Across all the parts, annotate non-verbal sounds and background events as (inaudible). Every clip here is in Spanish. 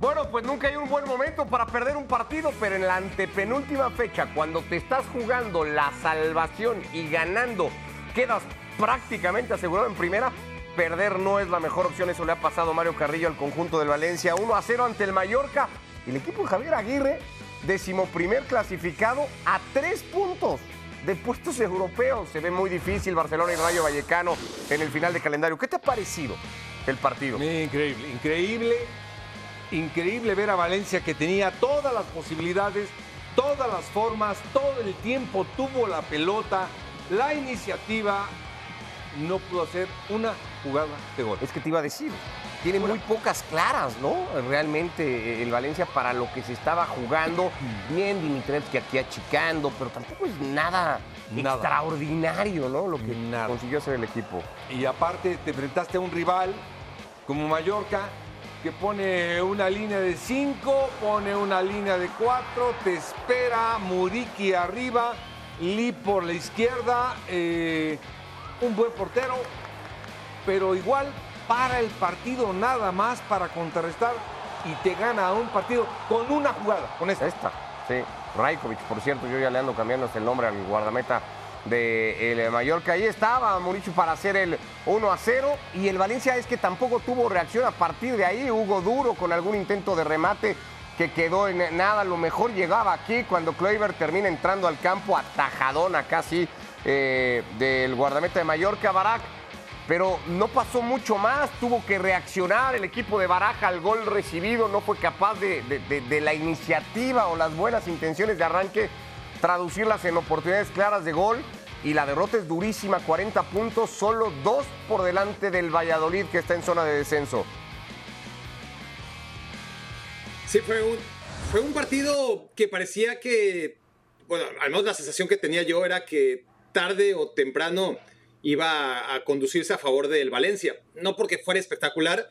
Bueno, pues nunca hay un buen momento para perder un partido, pero en la antepenúltima fecha, cuando te estás jugando la salvación y ganando, quedas prácticamente asegurado en primera, perder no es la mejor opción. Eso le ha pasado Mario Carrillo al conjunto del Valencia. 1 a 0 ante el Mallorca. El equipo de Javier Aguirre, decimoprimer clasificado a tres puntos de puestos europeos. Se ve muy difícil Barcelona y Rayo Vallecano en el final de calendario. ¿Qué te ha parecido el partido? Increíble, increíble, increíble ver a Valencia que tenía todas las posibilidades, todas las formas, todo el tiempo tuvo la pelota, la iniciativa, no pudo hacer una jugada de gol. Es que te iba a decir, tiene muy pocas claras, ¿no? Realmente el Valencia para lo que se estaba jugando, bien Dimitrevski aquí achicando, pero tampoco es nada, Nada. extraordinario, ¿no? Lo que Nada. consiguió hacer el equipo. Y aparte te enfrentaste a un rival como Mallorca que pone una línea de 5, pone una línea de 4, te espera Muriqui arriba, Lee por la izquierda, eh, un buen portero, pero igual para el partido nada más para contrarrestar y te gana un partido con una jugada, con esta. Esta, sí. Rajkovic, por cierto, yo ya le ando cambiando el nombre al guardameta de el Mallorca. Ahí estaba Muricio para hacer el 1 a 0. Y el Valencia es que tampoco tuvo reacción a partir de ahí. Hugo Duro con algún intento de remate que quedó en nada. Lo mejor llegaba aquí cuando Kleiber termina entrando al campo atajadona casi eh, del guardameta de Mallorca, Barak. Pero no pasó mucho más, tuvo que reaccionar el equipo de Baraja al gol recibido, no fue capaz de, de- de- de la iniciativa o las buenas intenciones de arranque traducirlas en oportunidades claras de gol. Y la derrota es durísima, 40 puntos, solo dos por delante del Valladolid que está en zona de descenso. Sí, fue un, fue un partido que parecía que, bueno, al menos la sensación que tenía yo era que tarde o temprano iba a conducirse a favor del Valencia. No porque fuera espectacular,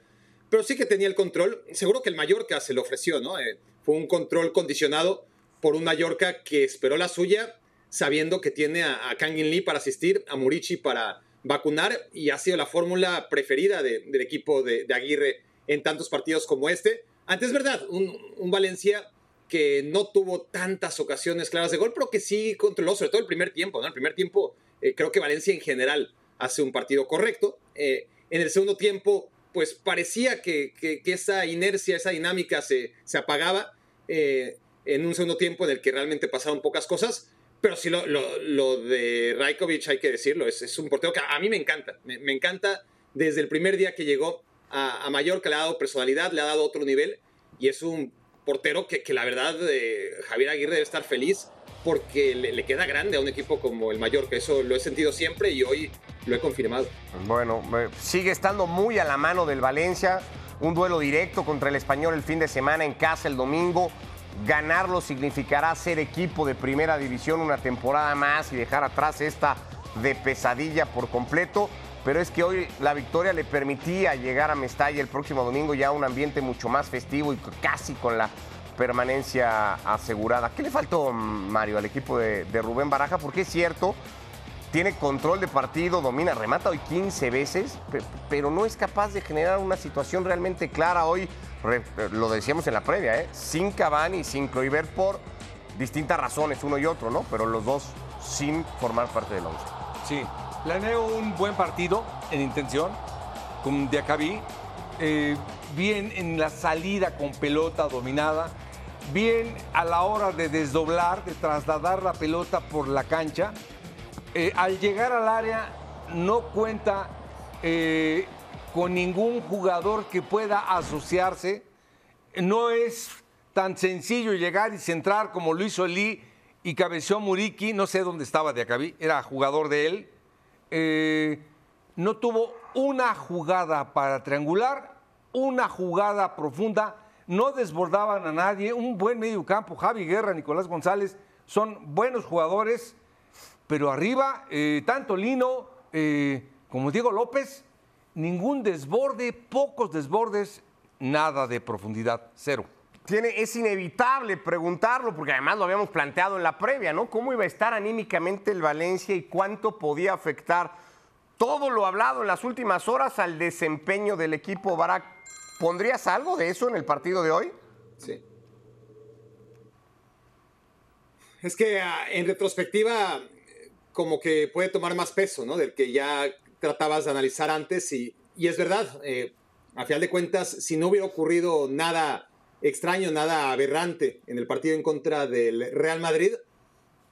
pero sí que tenía el control. Seguro que el Mallorca se lo ofreció, ¿no? Eh, fue un control condicionado por un Mallorca que esperó la suya, sabiendo que tiene a, a Kangin Lee para asistir, a Murici para vacunar, y ha sido la fórmula preferida de- del equipo de, Aguirre en tantos partidos como este. Antes, es verdad, un, un Valencia que no tuvo tantas ocasiones claras de gol, pero que sí controló, sobre todo el primer tiempo, ¿no? El primer tiempo, eh, creo que Valencia en general hace un partido correcto. Eh, en el segundo tiempo, pues parecía que, que- que esa inercia, esa dinámica se, se apagaba eh, en un segundo tiempo en el que realmente pasaron pocas cosas. Pero sí, lo, lo- lo de Rajkovic, hay que decirlo, es, es un portero que a mí me encanta. Me, me encanta desde el primer día que llegó a, a Mallorca, le ha dado personalidad, le ha dado otro nivel. Y es un portero que, que la verdad eh, Javier Aguirre debe estar feliz porque le, le queda grande a un equipo como el Mallorca. Eso lo he sentido siempre y hoy lo he confirmado. Bueno, sigue estando muy a la mano del Valencia. Un duelo directo contra el español el fin de semana en casa el domingo. Ganarlo significará ser equipo de primera división una temporada más y dejar atrás esta de pesadilla por completo. Pero es que hoy la victoria le permitía llegar a Mestalla el próximo domingo ya a un ambiente mucho más festivo y casi con la permanencia asegurada. ¿Qué le faltó, Mario, al equipo de, de Rubén Baraja? Porque es cierto, tiene control de partido, domina, remata hoy 15 veces, pe- pero no es capaz de generar una situación realmente clara hoy. lo decíamos en la previa, ¿eh? sin Cavani sin Kluivert por distintas razones, uno y otro, ¿no? Pero los dos sin formar parte del once. Sí, planeo un buen partido en intención con Diacabí. eh, bien en la salida con pelota dominada. Bien a la hora de desdoblar, de trasladar la pelota por la cancha. Eh, al llegar al área no cuenta eh, con ningún jugador que pueda asociarse. No es tan sencillo llegar y centrar como lo hizo y cabeció Muriqui. No sé dónde estaba de Acabí, era jugador de él. Eh, no tuvo una jugada para triangular, una jugada profunda. No desbordaban a nadie. Un buen medio campo. Javi Guerra, Nicolás González son buenos jugadores. Pero arriba, eh, tanto Lino eh, como Diego López, ningún desborde, pocos desbordes, nada de profundidad, cero. Tiene, es inevitable preguntarlo, porque además lo habíamos planteado en la previa, ¿no? ¿Cómo iba a estar anímicamente el Valencia y cuánto podía afectar todo lo hablado en las últimas horas al desempeño del equipo Barak? ¿Pondrías algo de eso en el partido de hoy? Sí. Es que ah, en retrospectiva, como que puede tomar más peso, ¿no? Del que ya tratabas de analizar antes. Y, es verdad, eh, a final de cuentas, si no hubiera ocurrido nada extraño, nada aberrante en el partido en contra del Real Madrid,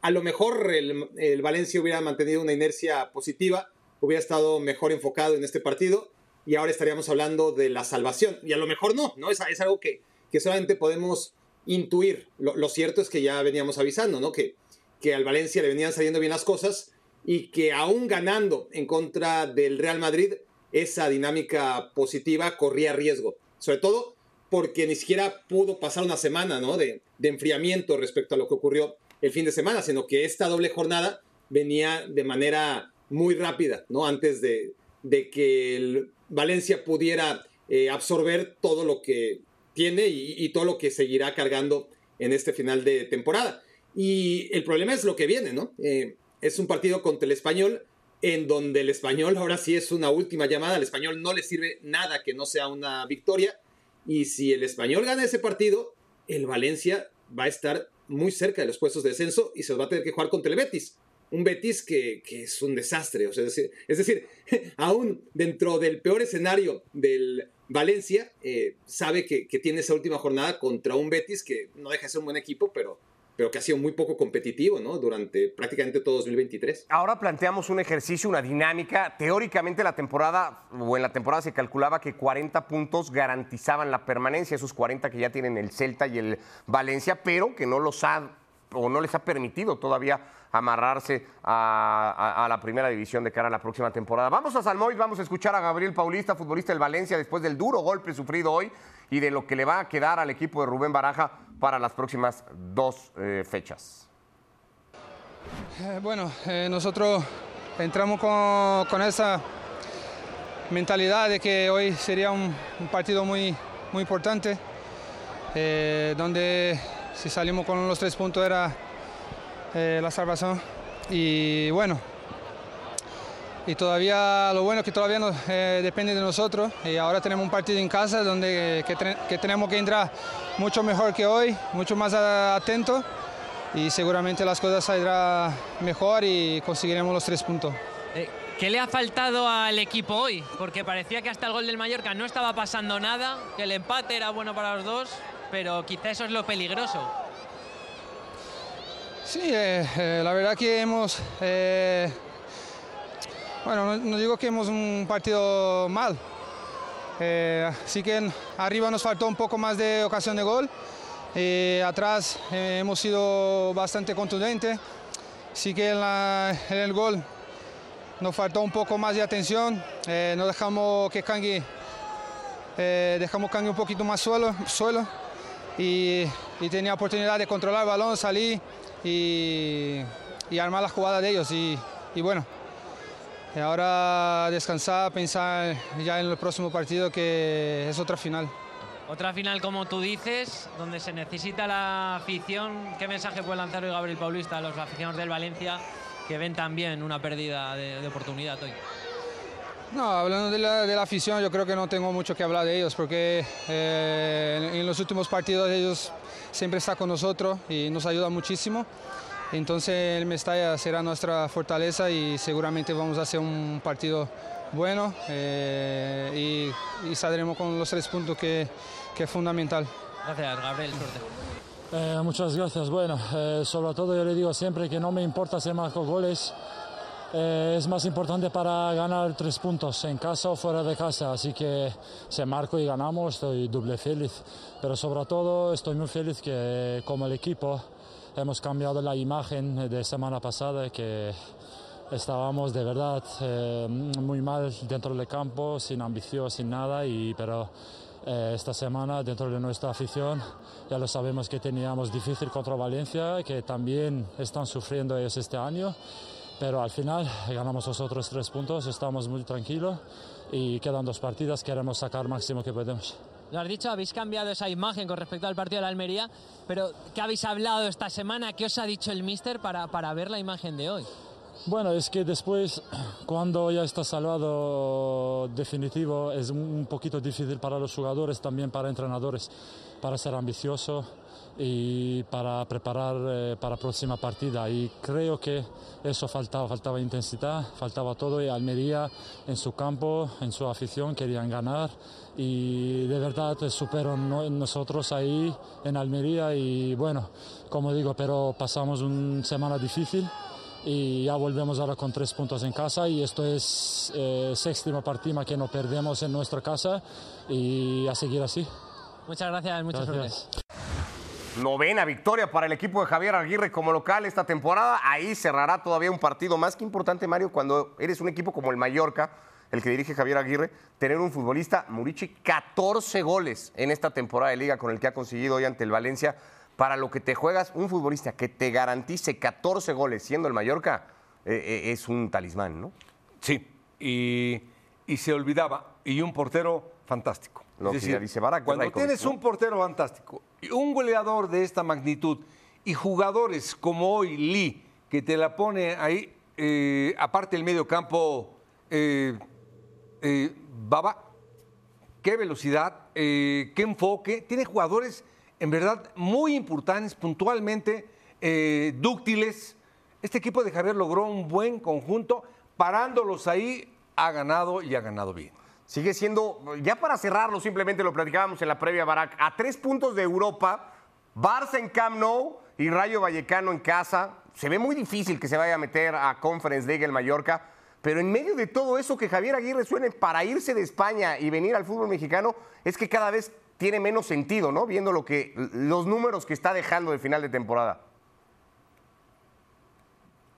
a lo mejor el, el, Valencia hubiera mantenido una inercia positiva, hubiera estado mejor enfocado en este partido y ahora estaríamos hablando de la salvación. Y a lo mejor no, ¿no? Es, es algo que, que, solamente podemos intuir. Lo, lo, cierto es que ya veníamos avisando, ¿no? Que, que al Valencia le venían saliendo bien las cosas y que aún ganando en contra del Real Madrid, esa dinámica positiva corría riesgo. Sobre todo porque ni siquiera pudo pasar una semana ¿no? de, de, enfriamiento respecto a lo que ocurrió el fin de semana, sino que esta doble jornada venía de manera muy rápida, ¿no? Antes de, de que el Valencia pudiera eh, absorber todo lo que tiene y, y, todo lo que seguirá cargando en este final de temporada. Y el problema es lo que viene, ¿no? Eh, es un partido contra el español en donde el español ahora sí es una última llamada, al español no le sirve nada que no sea una victoria y si el español gana ese partido, el Valencia va a estar muy cerca de los puestos de descenso y se va a tener que jugar contra el Betis. Un Betis que, que es un desastre. O sea, es decir, (laughs) aún dentro del peor escenario del Valencia, eh, sabe que, que, tiene esa última jornada contra un Betis que no deja de ser un buen equipo, pero, pero que ha sido muy poco competitivo ¿no? durante prácticamente todo 2023. Ahora planteamos un ejercicio, una dinámica. Teóricamente la temporada, o en la temporada se calculaba que 40 puntos garantizaban la permanencia, esos 40 que ya tienen el Celta y el Valencia, pero que no los ha o no les ha permitido todavía amarrarse a, a, la primera división de cara a la próxima temporada. Vamos a Salmois, vamos a escuchar a Gabriel Paulista, futbolista del Valencia, después del duro golpe sufrido hoy y de lo que le va a quedar al equipo de Rubén Baraja para las próximas dos eh, fechas. Eh, bueno, eh, nosotros entramos con, esa mentalidad de que hoy sería un, un partido muy, muy importante, donde si salimos con los tres puntos era la salvación. Y bueno, y todavía lo bueno es que todavía no, eh, depende de nosotros. Y ahora tenemos un partido en casa donde que, que tenemos que entrar mucho mejor que hoy, mucho más atento. Y seguramente las cosas saldrán mejor y conseguiremos los tres puntos. Eh, ¿Qué le ha faltado al equipo hoy? Porque parecía que hasta el gol del Mallorca no estaba pasando nada, que el empate era bueno para los dos, pero quizá eso es lo peligroso. Sí, eh, eh, la verdad que hemos, eh, bueno, no, digo que hemos un partido mal, sí que arriba nos faltó un poco más de ocasión de gol, atrás hemos sido bastante contundentes, sí que en, el gol nos faltó un poco más de atención, no dejamos que Kangui, dejamos Kangui un poquito más suelo, suelo. Y, tenía oportunidad de controlar el balón, salir y, armar la jugada de ellos. Y, bueno, ahora descansar, pensar ya en el próximo partido que es otra final. Otra final, como tú dices, donde se necesita la afición. ¿Qué mensaje puede lanzar hoy Gabriel Paulista a los aficionados del Valencia que ven también una pérdida de, de oportunidad hoy? No, hablando de la, de la, afición, yo creo que no tengo mucho que hablar de ellos porque eh, en, en, los últimos partidos ellos siempre están con nosotros y nos ayudan muchísimo. Entonces el Mestalla será nuestra fortaleza y seguramente vamos a hacer un partido bueno eh, y, y, saldremos con los tres puntos que, que es fundamental. Gracias, Gabriel. Suerte. Eh, muchas gracias. Bueno, eh, sobre todo yo le digo siempre que no me importa si marco goles. Eh, es más importante para ganar tres puntos en casa o fuera de casa. Así que si marco y ganamos, estoy doble feliz. Pero sobre todo estoy muy feliz que como el equipo hemos cambiado la imagen de semana pasada que estábamos de verdad eh, muy mal dentro del campo, sin ambición, sin nada, y, pero eh, esta semana dentro de nuestra afición ya lo sabemos que teníamos difícil contra Valencia, que también están sufriendo ellos este año pero al final ganamos los otros tres puntos, estamos muy tranquilos y quedan dos partidas, queremos sacar máximo que podemos. Lo has dicho, habéis cambiado esa imagen con respecto al partido de la Almería, pero ¿qué habéis hablado esta semana? ¿Qué os ha dicho el míster para, para ver la imagen de hoy? Bueno, es que después, (clears throat) cuando ya está salvado definitivo, es un poquito difícil para los jugadores, también para entrenadores, para ser ambicioso y para preparar eh, para la próxima partida. Y creo que eso faltaba, faltaba intensidad, faltaba todo y Almería en su campo, en su afición querían ganar y de verdad superan nosotros ahí en Almería y bueno, como digo, pero pasamos una semana difícil y ya volvemos ahora con tres puntos en casa y esto es eh, séptima partida que no perdemos en nuestra casa y a seguir así. Muchas gracias, muchas gracias. Novena victoria para el equipo de Javier Aguirre como local esta temporada. Ahí cerrará todavía un partido más que importante, Mario, cuando eres un equipo como el Mallorca, el que dirige Javier Aguirre, tener un futbolista, Murici, 14 goles en esta temporada de liga con el que ha conseguido hoy ante el Valencia. Para lo que te juegas, un futbolista que te garantice 14 goles siendo el Mallorca, eh, eh, es un talismán, ¿no? Sí, y, y se olvidaba, y un portero fantástico. Lo Es que decir, dice Barak, cuando tienes ¿no? un portero fantástico, un goleador de esta magnitud y jugadores como hoy Lee, que te la pone ahí, eh, aparte el medio campo, eh, eh, Baba, qué velocidad, eh, qué enfoque. Tiene jugadores en verdad muy importantes, puntualmente eh, dúctiles. Este equipo de Javier logró un buen conjunto, parándolos ahí, ha ganado y ha ganado bien. Sigue siendo, ya para cerrarlo, simplemente lo platicábamos en la previa, Barak, a tres puntos de Europa, Barça en Camp Nou y Rayo Vallecano en casa. Se ve muy difícil que se vaya a meter a Conference League el Mallorca, pero en medio de todo eso que Javier Aguirre suene para irse de España y venir al fútbol mexicano, es que cada vez tiene menos sentido, ¿no? Viendo lo que, los números que está dejando de final de temporada.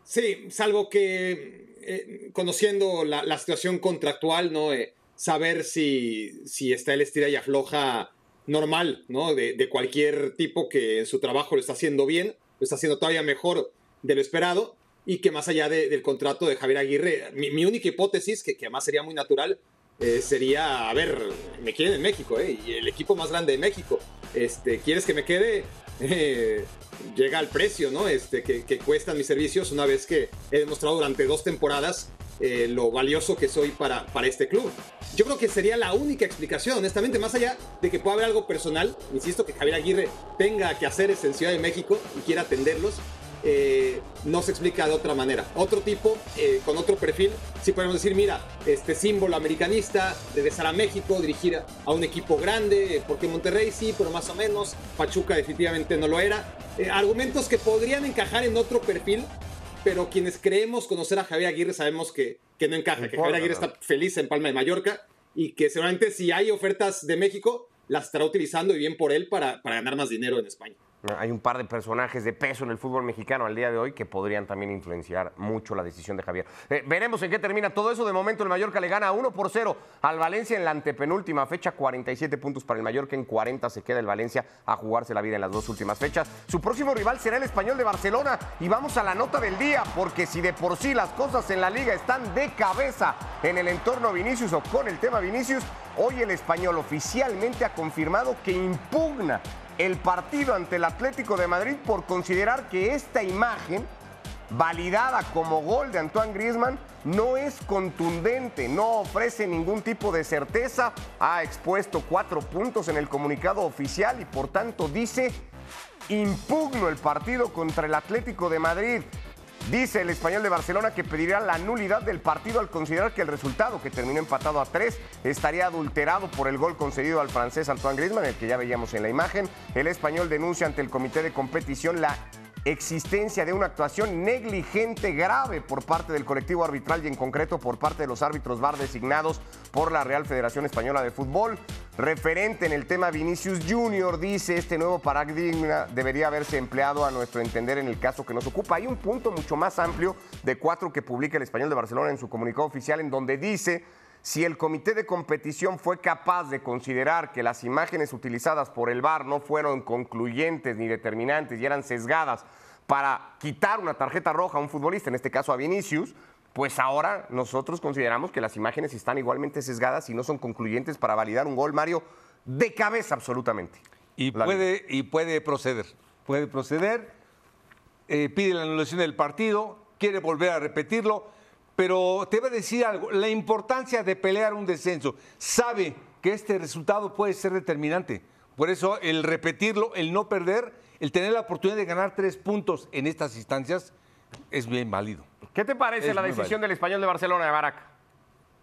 Sí, salvo que eh, conociendo la, situación contractual, ¿no? Eh, saber si, si está el estira y afloja normal, ¿no? De, de cualquier tipo que en su trabajo lo está haciendo bien, lo está haciendo todavía mejor de lo esperado y que más allá de- del contrato de Javier Aguirre, mi, mi única hipótesis, que, que además sería muy natural, eh, sería, a ver, me quieren en México, ¿eh? Y el equipo más grande de México. Este, ¿Quieres que me quede? Eh, (laughs) llega al precio, ¿no? Este, que, que cuestan mis servicios una vez que he demostrado durante dos temporadas eh, lo valioso que soy para, para este club. Yo creo que sería la única explicación, honestamente, más allá de que pueda haber algo personal, insisto que Javier Aguirre tenga que hacer en Ciudad de México y quiera atenderlos, eh, no se explica de otra manera. Otro tipo, eh, con otro perfil, sí podemos decir, mira, este símbolo americanista, regresar a México, dirigir a, un equipo grande, porque Monterrey sí, pero más o menos, Pachuca definitivamente no lo era. Eh, argumentos que podrían encajar en otro perfil, pero quienes creemos conocer a Javier Aguirre sabemos que, que no encaja, que Javier Aguirre está feliz en Palma de Mallorca y que seguramente si hay ofertas de México, las estará utilizando y bien por él para, para ganar más dinero en España. Hay un par de personajes de peso en el fútbol mexicano al día de hoy que podrían también influenciar mucho la decisión de Javier. Eh, veremos en qué termina todo eso. De momento el Mallorca le gana 1 por 0 al Valencia en la antepenúltima fecha. 47 puntos para el Mallorca. En 40 se queda el Valencia a jugarse la vida en las dos últimas fechas. Su próximo rival será el Español de Barcelona. Y vamos a la nota del día, porque si de por sí las cosas en la liga están de cabeza en el entorno Vinicius o con el tema Vinicius, hoy el Español oficialmente ha confirmado que impugna el partido ante el Atlético de Madrid por considerar que esta imagen, validada como gol de Antoine Griezmann, no es contundente, no ofrece ningún tipo de certeza. Ha expuesto cuatro puntos en el comunicado oficial y por tanto dice, impugno el partido contra el Atlético de Madrid. Dice el español de Barcelona que pedirá la nulidad del partido al considerar que el resultado, que terminó empatado a tres, estaría adulterado por el gol concedido al francés Antoine Griezmann, el que ya veíamos en la imagen. El español denuncia ante el comité de competición la existencia de una actuación negligente grave por parte del colectivo arbitral y en concreto por parte de los árbitros VAR designados por la Real Federación Española de Fútbol. Referente en el tema Vinicius Junior, dice este nuevo paradigma debería haberse empleado a nuestro entender en el caso que nos ocupa. Hay un punto mucho más amplio de cuatro que publica el Español de Barcelona en su comunicado oficial en donde dice si el comité de competición fue capaz de considerar que las imágenes utilizadas por el VAR no fueron concluyentes ni determinantes y eran sesgadas para quitar una tarjeta roja a un futbolista, en este caso a Vinicius, pues ahora nosotros consideramos que las imágenes están igualmente sesgadas y no son concluyentes para validar un gol, Mario, de cabeza absolutamente. Y puede, y puede proceder. Puede proceder, eh, pide la anulación del partido, quiere volver a repetirlo, pero te voy a decir algo, la importancia de pelear un descenso. Sabe que este resultado puede ser determinante. Por eso el repetirlo, el no perder, el tener la oportunidad de ganar tres puntos en estas instancias es bien válido. ¿Qué te parece Es la decisión válido. del español de Barcelona de Barak?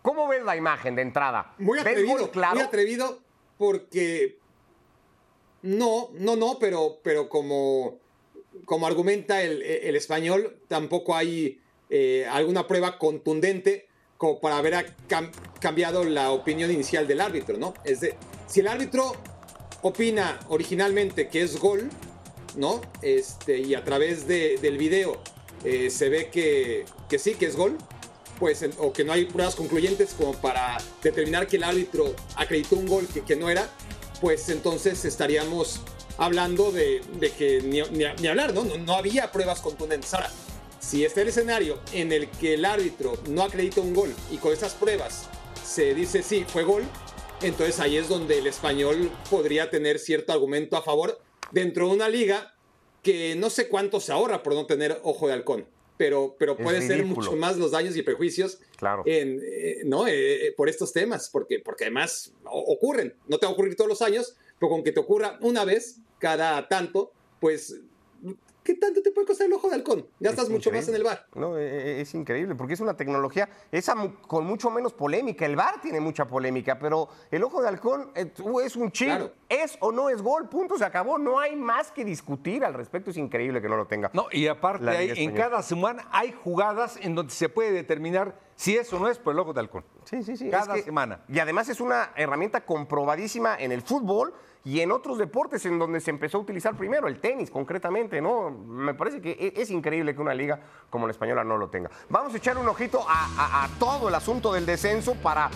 ¿Cómo ves la imagen de entrada? Muy ¿Ves atrevido, claro? muy atrevido porque no, no, no, pero, pero como, como argumenta el, el español, tampoco hay eh, alguna prueba contundente como para haber cam- cambiado la opinión inicial del árbitro, ¿no? Es de, si el árbitro opina originalmente que es gol, ¿no? Este, y a través de- del video eh, se ve que, que sí, que es gol, pues, o que no hay pruebas concluyentes como para determinar que el árbitro acreditó un gol que, que no era, pues entonces estaríamos hablando de, de que ni, ni- ni hablar, ¿no? ¿no? No había pruebas contundentes. Ahora, si está el escenario en el que el árbitro no acredita un gol y con esas pruebas se dice sí, fue gol, entonces ahí es donde el español podría tener cierto argumento a favor dentro de una liga que no sé cuánto se ahorra por no tener ojo de halcón. Pero, pero puede ser mucho más los daños y prejuicios Claro. en, eh, ¿no? Eh, por estos temas, porque, porque además ocurren, no te va a ocurrir todos los años, pero con que te ocurra una vez cada tanto, pues, ¿qué tanto te puede costar el ojo de halcón? Gastas Es mucho más en el bar. No, e- e- es increíble, porque es una tecnología esa con mucho menos polémica. El VAR tiene mucha polémica, pero el ojo de halcón eh, es un chip. Claro. Es o no es gol, punto, se acabó. No hay más que discutir al respecto. Es increíble que no lo tenga. No, y aparte, hay- en cada semana hay jugadas en donde se puede determinar si eso no es por el ojo de halcón. Sí, sí, sí. Cada es que- semana. Y además es una herramienta comprobadísima en el fútbol y en otros deportes en donde se empezó a utilizar primero, el tenis concretamente, ¿no? Me parece que e- es increíble que una liga como la española no lo tenga. Vamos a echar un ojito a, todo el asunto del descenso para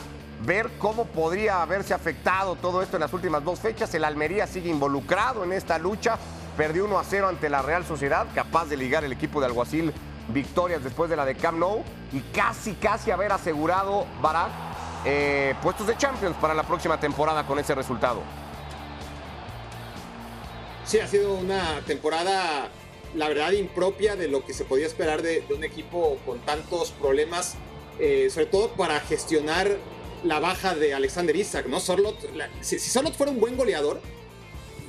ver cómo podría haberse afectado todo esto en las últimas dos fechas. El Almería sigue involucrado en esta lucha. Perdió 1 a 0 ante la Real Sociedad, capaz de ligar el equipo de Alguacil victorias después de la de Camp Nou y casi, casi haber asegurado Barak eh, puestos de Champions para la próxima temporada con ese resultado. Sí, ha sido una temporada, la verdad, impropia de lo que se podía esperar de, de un equipo con tantos problemas, eh, sobre todo para gestionar la baja de Alexander Isaac, ¿no? Sorlot, la- si, si Sorlot fuera un buen goleador,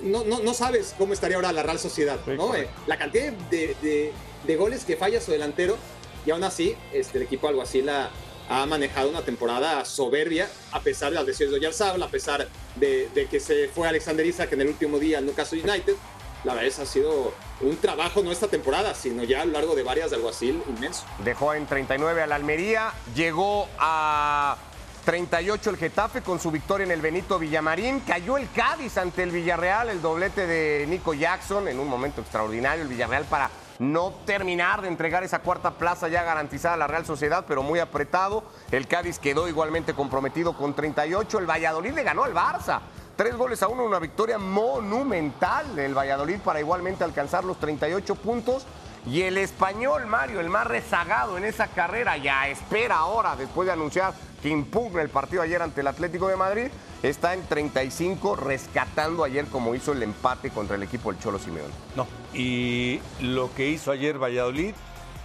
no, no, no sabes cómo estaría ahora la Real Sociedad, ¿no? Eh, la cantidad de, de- de goles que falla su delantero, y aún así, este, el equipo alguacil ha, ha manejado una temporada soberbia, a pesar de las lesiones de Oyarzabal, a pesar de, que se fue Alexander Isaac en el último día al Newcastle United. La verdad es ha sido un trabajo no esta temporada, sino ya a lo largo de varias de alguacil inmenso. Dejó en 39 al Almería, llegó a 38 el Getafe con su victoria en el Benito Villamarín, cayó el Cádiz ante el Villarreal, el doblete de Nico Jackson en un momento extraordinario, el Villarreal para no terminar de entregar esa cuarta plaza ya garantizada a la Real Sociedad, pero muy apretado. El Cádiz quedó igualmente comprometido con 38, el Valladolid le ganó al Barça. Tres goles a uno, una victoria monumental del Valladolid para igualmente alcanzar los 38 puntos. Y el español, Mario, el más rezagado en esa carrera, ya espera ahora, después de anunciar que impugna el partido ayer ante el Atlético de Madrid, está en 35, rescatando ayer como hizo el empate contra el equipo del Cholo Simeone. No. Y lo que hizo ayer Valladolid,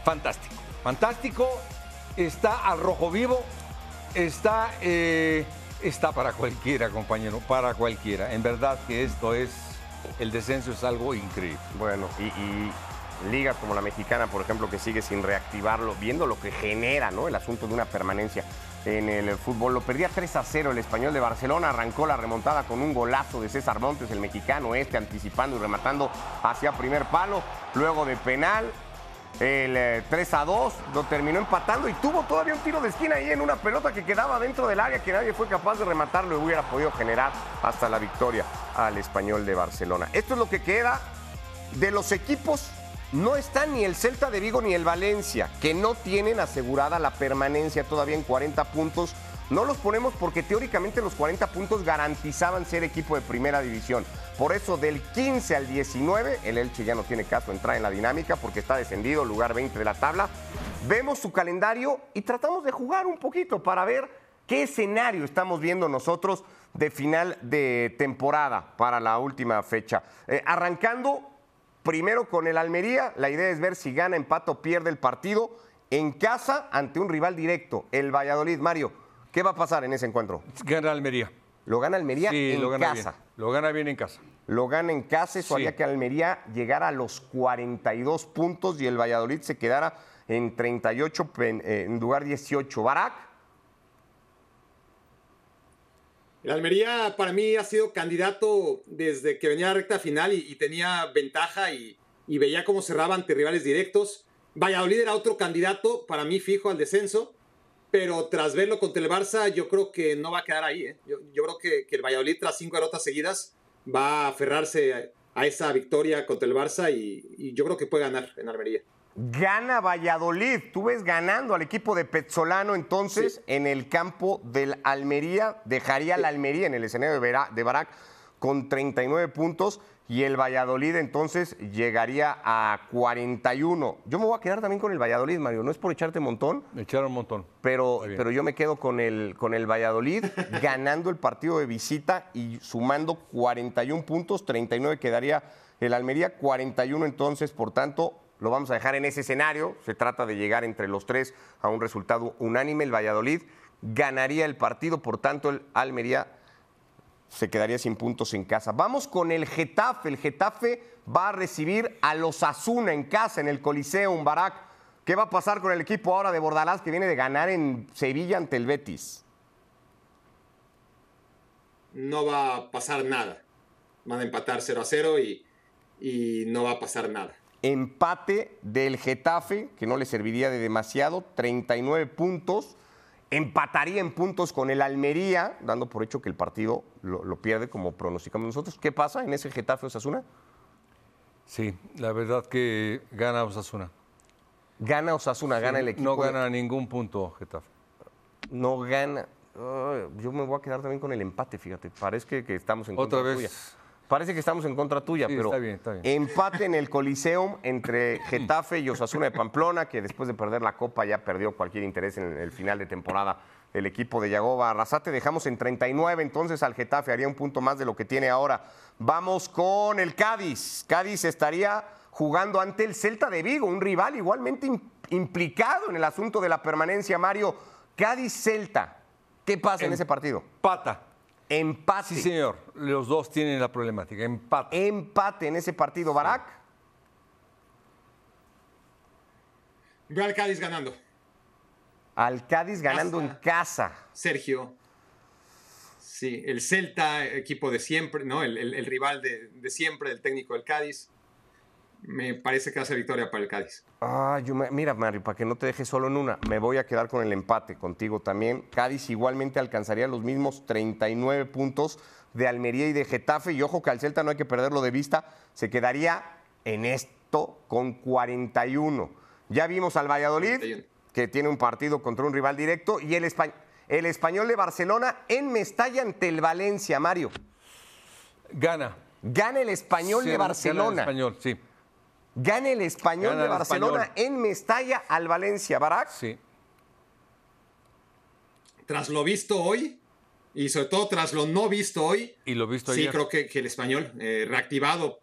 fantástico. Fantástico. Está al rojo vivo. Está, eh, está para cualquiera, compañero. Para cualquiera. En verdad que esto es. El descenso es algo increíble. Bueno, y, y ligas como la mexicana, por ejemplo, que sigue sin reactivarlo, viendo lo que genera ¿no? el asunto de una permanencia en el fútbol. Lo perdía 3 a 0 el español de Barcelona, arrancó la remontada con un golazo de César Montes, el mexicano este, anticipando y rematando hacia primer palo, luego de penal. El eh, 3 a 2 lo terminó empatando y tuvo todavía un tiro de esquina ahí en una pelota que quedaba dentro del área que nadie fue capaz de rematarlo y hubiera podido generar hasta la victoria al español de Barcelona. Esto es lo que queda de los equipos no están ni el Celta de Vigo ni el Valencia, que no tienen asegurada la permanencia todavía en 40 puntos. No los ponemos porque teóricamente los 40 puntos garantizaban ser equipo de primera división. Por eso del 15 al 19, el Elche ya no tiene caso entrar en la dinámica porque está descendido, lugar 20 de la tabla. Vemos su calendario y tratamos de jugar un poquito para ver qué escenario estamos viendo nosotros de final de temporada para la última fecha. Eh, arrancando primero con el Almería. La idea es ver si gana, empata o pierde el partido en casa ante un rival directo, el Valladolid. Mario, ¿qué va a pasar en ese encuentro? Gana Almería. Lo gana Almería Sí, en lo gana casa. bien. Lo gana bien en casa. Lo gana en casa, eso Sí. haría que Almería llegara a los 42 puntos y el Valladolid se quedara en 38, pen- eh, en lugar 18. Barak, El Almería para mí ha sido candidato desde que venía la recta final y, tenía ventaja y, veía cómo cerraba ante rivales directos. Valladolid era otro candidato para mí fijo al descenso, pero tras verlo contra el Barça yo creo que no va a quedar ahí. ¿eh? Yo, yo creo que, que el Valladolid tras cinco derrotas seguidas va a aferrarse a, esa victoria contra el Barça y, y yo creo que puede ganar en Almería. gana Valladolid. Tú ves ganando al equipo de Petzolano entonces Sí. en el campo del Almería. Dejaría la Almería en el escenario de, Vera- de Barak con 39 puntos y el Valladolid entonces llegaría a 41. Yo me voy a quedar también con el Valladolid, Mario. No es por echarte montón, Me echaron un montón. pero, pero yo me quedo con el, con el Valladolid (laughs) ganando el partido de visita y sumando 41 puntos, 39 quedaría el Almería, 41 entonces, por tanto, lo vamos a dejar en ese escenario. Se trata de llegar entre los tres a un resultado unánime. El Valladolid ganaría el partido, por tanto, el Almería se quedaría sin puntos en casa. Vamos con el Getafe. El Getafe va a recibir a los Asuna en casa, en el Coliseo, Barak. ¿Qué va a pasar con el equipo ahora de Bordalás que viene de ganar en Sevilla ante el Betis? No va a pasar nada. Van a empatar 0 a 0 y, y no va a pasar nada. Empate del Getafe, que no le serviría de demasiado, 39 puntos. Empataría en puntos con el Almería, dando por hecho que el partido lo, lo pierde como pronosticamos nosotros. ¿Qué pasa en ese Getafe Osasuna? Sí, la verdad que gana Osasuna. Gana Osasuna, gana el equipo. No de- gana ningún punto Getafe. no gana. Yo me voy a quedar también con el empate, fíjate. Parece que, que estamos en Otra contra vez. tuya. Parece que estamos en contra tuya, Sí, pero está bien, está bien. empate en el Coliseum entre Getafe y Osasuna de Pamplona, que después de perder la Copa ya perdió cualquier interés en el final de temporada el equipo de Yagoba Arrasate. Dejamos en 39 entonces al Getafe, haría un punto más de lo que tiene ahora. Vamos con el Cádiz. Cádiz estaría jugando ante el Celta de Vigo, un rival igualmente im- implicado en el asunto de la permanencia, Mario. Cádiz-Celta. ¿Qué pasa en Em- ese partido? Pata. Empate. Sí, señor. Los dos tienen la problemática. Empate. Empate en ese partido, Barak. Veo al Cádiz ganando. Al Cádiz ganando en casa. Sergio. Sí, el Celta, equipo de siempre, ¿no? El, el- el rival de, de siempre, el técnico del Cádiz. Me parece que va a ser victoria para el Cádiz. Ah, yo me- mira, Mario, para que no te dejes solo en una, me voy a quedar con el empate contigo también. Cádiz igualmente alcanzaría los mismos 39 puntos de Almería y de Getafe. Y ojo que al Celta no hay que perderlo de vista, se quedaría en esto con 41. Ya vimos al Valladolid, 41. que tiene un partido contra un rival directo, y el, espa- el español de Barcelona en Mestalla ante el Valencia, Mario. Gana. Gana el español Sí, de gana el Barcelona. español, sí. Gana el español Gana de el Barcelona Español. en Mestalla al Valencia. Barak. Sí. Tras lo visto hoy, y sobre todo tras lo no visto hoy, Y lo visto sí ayer. creo que, que el español eh, reactivado.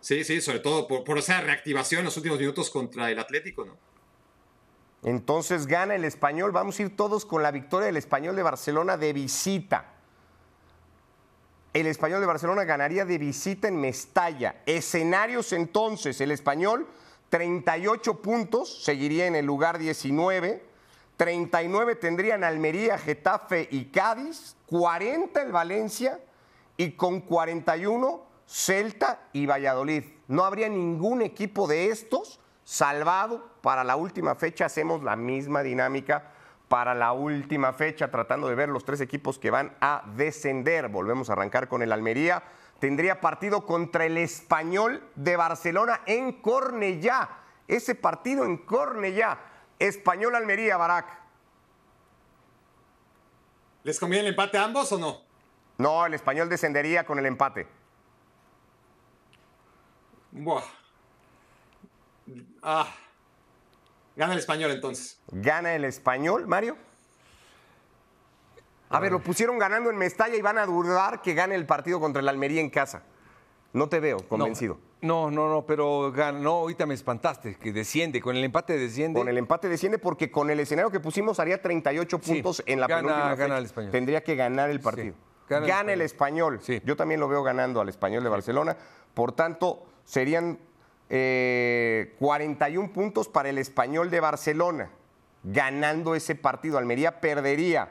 Sí, sí, sobre todo por, por esa reactivación en los últimos minutos contra el Atlético, ¿no? Entonces gana el español. Vamos a ir todos con la victoria del español de Barcelona de visita. El español de Barcelona ganaría de visita en Mestalla. Escenarios entonces, el español 38 puntos, seguiría en el lugar 19. 39 tendrían Almería, Getafe y Cádiz. 40 el Valencia y con 41 Celta y Valladolid. No habría ningún equipo de estos salvado para la última fecha. Hacemos la misma dinámica para la última fecha, tratando de ver los tres equipos que van a descender. Volvemos a arrancar con el Almería. Tendría partido contra el Español de Barcelona en Cornellá. Ese partido en Cornellá. Español Almería, Barak. ¿Les conviene el empate a ambos o no? No, el español descendería con el empate. Buah. Ah. Gana el español entonces. ¿Gana el español, Mario? A ver, lo pusieron ganando en Mestalla y van a dudar que gane el partido contra el Almería en casa. No te veo convencido. No, no, no, pero gana. No, ahorita me espantaste, que desciende. Con el empate desciende. Con el empate desciende porque con el escenario que pusimos haría 38 Sí, puntos en la gana- penúltima gana fecha. el Español. Tendría que ganar el partido. gana Gana, el el español. Sí. Yo también lo veo ganando al español de Barcelona. Por tanto, serían eh, 41 puntos para el español de Barcelona. Ganando ese partido. Almería perdería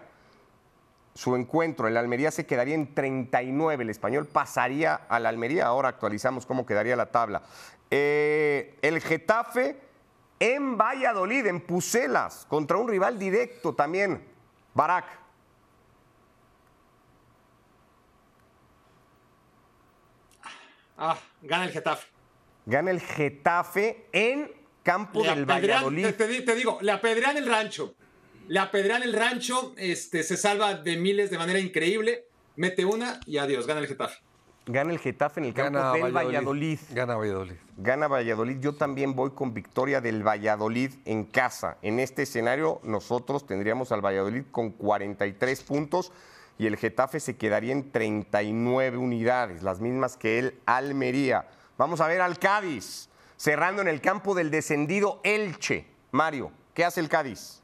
su encuentro. El Almería se quedaría en 39. El español pasaría al Almería. Ahora actualizamos cómo quedaría la tabla. Eh, el Getafe en Valladolid, en Pucelas, contra un rival directo también. Barak. Ah, gana el Getafe. Gana el Getafe en campo Le del apedrean- Valladolid. Te, te di- te digo, le apedrean el rancho. Le apedrean el rancho, este, se salva de miles de manera increíble, mete una y adiós, gana el Getafe. Gana el Getafe en el campo Gana del Valladolid. Valladolid. Gana Valladolid. Gana Valladolid. Yo también voy con victoria del Valladolid en casa. En este escenario, nosotros tendríamos al Valladolid con 43 puntos y el Getafe se quedaría en 39 unidades, las mismas que el Almería. Vamos a ver al Cádiz, cerrando en el campo del descendido Elche. Mario, ¿qué hace el Cádiz?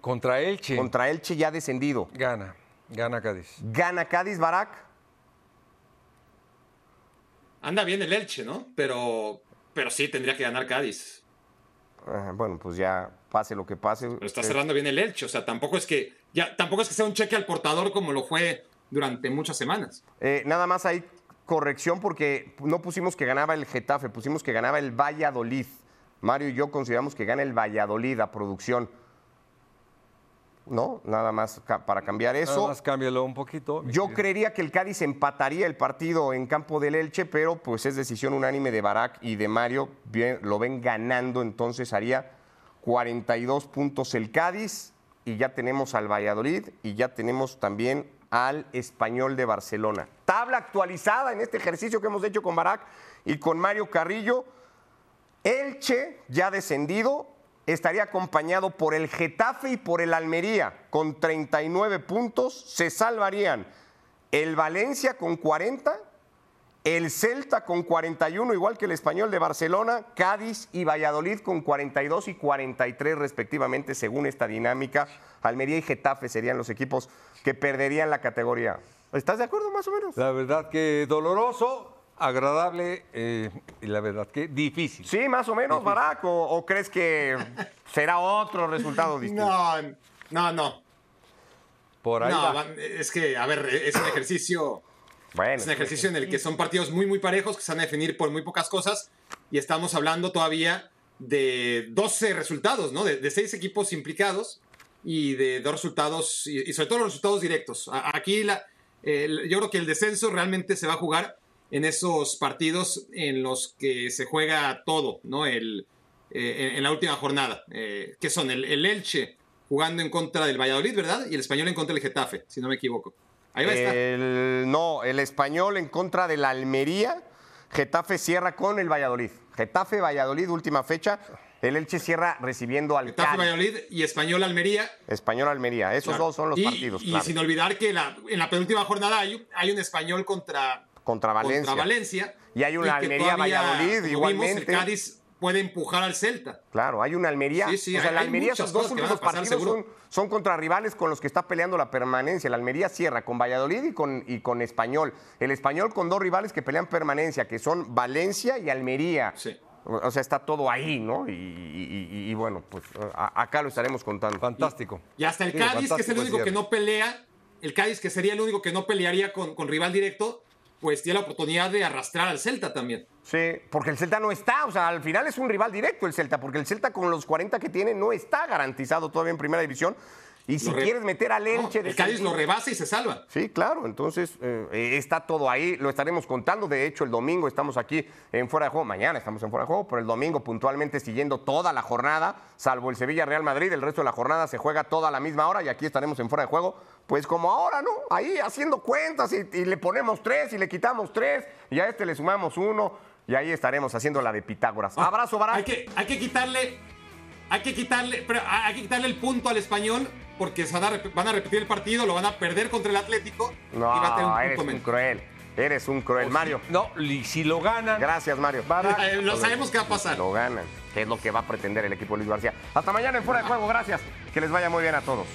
Contra Elche. Contra Elche ya descendido. Gana. Gana Cádiz. ¿Gana Cádiz, Barak? Anda bien el Elche, ¿no? Pero, pero sí, tendría que ganar Cádiz. Bueno, pues ya pase lo que pase. Pero está Eh, cerrando bien el Elche, o sea, tampoco es que ya, tampoco es que sea un cheque al portador como lo fue durante muchas semanas. Eh, nada más hay corrección porque no pusimos que ganaba el Getafe, pusimos que ganaba el Valladolid. Mario y yo consideramos que gana el Valladolid a producción. No, nada más ca- para cambiar Nada eso. más cámbialo un poquito. Yo querido. creería que el Cádiz empataría el partido en campo del Elche, pero pues es decisión unánime de Barak y de Mario. Bien, lo ven ganando, entonces haría 42 puntos el Cádiz y ya tenemos al Valladolid y ya tenemos también al Español de Barcelona. Tabla actualizada en este ejercicio que hemos hecho con Barak y con Mario Carrillo. Elche, ya descendido, estaría acompañado por el Getafe y por el Almería con 39 puntos. Se salvarían el Valencia con 40, el Celta con 41, igual que el Español de Barcelona, Cádiz y Valladolid con 42 y 43 respectivamente, según esta dinámica. Almería y Getafe serían los equipos que perderían la categoría. ¿Estás de acuerdo más o menos? La verdad que doloroso, agradable eh, y la verdad que difícil. Sí, más o menos, Barack, o, o crees que será otro resultado (laughs) distinto? No, no, no. Por ahí No, va. es que, a ver, es un ejercicio. Bueno, Es un ejercicio en el que son partidos muy, muy parejos que se van a definir por muy pocas cosas y estamos hablando todavía de 12 resultados, ¿no? De, de seis equipos implicados y de dos resultados, y, y sobre todo los resultados directos. A- aquí la, el- yo creo que el descenso realmente se va a jugar en esos partidos en los que se juega todo, ¿no? El, eh, en, en la última jornada, eh, que son el, el Elche jugando en contra del Valladolid, ¿verdad? Y el Español en contra del Getafe, si no me equivoco. Ahí va a estar. El- no, el español en contra de la Almería. Getafe cierra con el Valladolid. Getafe, Valladolid, última fecha. El Elche cierra recibiendo al Getafe Cádiz. Valladolid y Español Almería. Español Almería. Esos Claro. dos son los y, partidos. Y sin olvidar que la- en la penúltima jornada hay, hay un Español contra, Contra Valencia. contra Valencia. Y hay una Almería todavía, Valladolid igualmente. Vimos, el Cádiz puede empujar al Celta. Claro, hay una Almería. Sí, sí, o sea, hay- la Almería, sus dos últimos pasar, partidos son, seguro. son contra rivales con los que está peleando la permanencia. La Almería cierra con Valladolid y con, y con Español. El Español con dos rivales que pelean permanencia, que son Valencia y Almería. Sí. O sea, está todo ahí, ¿no? Y, y- y- y bueno, pues a- acá lo estaremos contando. Fantástico. Y hasta el Sí, Cádiz, que es el único que no pelea, el Cádiz que sería el único que no pelearía con, con rival directo, pues tiene la oportunidad de arrastrar al Celta también. Sí, porque el Celta no está, o sea, al final es un rival directo el Celta, porque el Celta con los 40 que tiene no está garantizado todavía en primera división. Y si quieres meter al No, Elche... el Cádiz lo rebasa y se salva. Sí, claro, entonces eh, eh, está todo ahí, lo estaremos contando. De hecho, el domingo estamos aquí en Fuera de Juego, mañana estamos en Fuera de Juego, pero el domingo puntualmente siguiendo toda la jornada, salvo el Sevilla Real Madrid, el resto de la jornada se juega toda a la misma hora y aquí estaremos en Fuera de Juego, pues como ahora, ¿no? Ahí haciendo cuentas y, y le ponemos tres y le quitamos tres y a este le sumamos uno y ahí estaremos haciendo la de Pitágoras. Abrazo, Barak. Hay que, hay que quitarle. Hay que quitarle. Pero hay que quitarle el punto al español. Porque se van a, rep- van a repetir el partido, lo van a perder contra el Atlético. No, y va a tener un eres punto un cruel. Eres un cruel, Mario. No, y si lo ganan, Gracias, Mario. Eh, Lo sabemos qué va a pasar. Lo ganan, que es lo que va a pretender el equipo de Luis García. Hasta mañana en Fuera de Juego, gracias. Que les vaya muy bien a todos.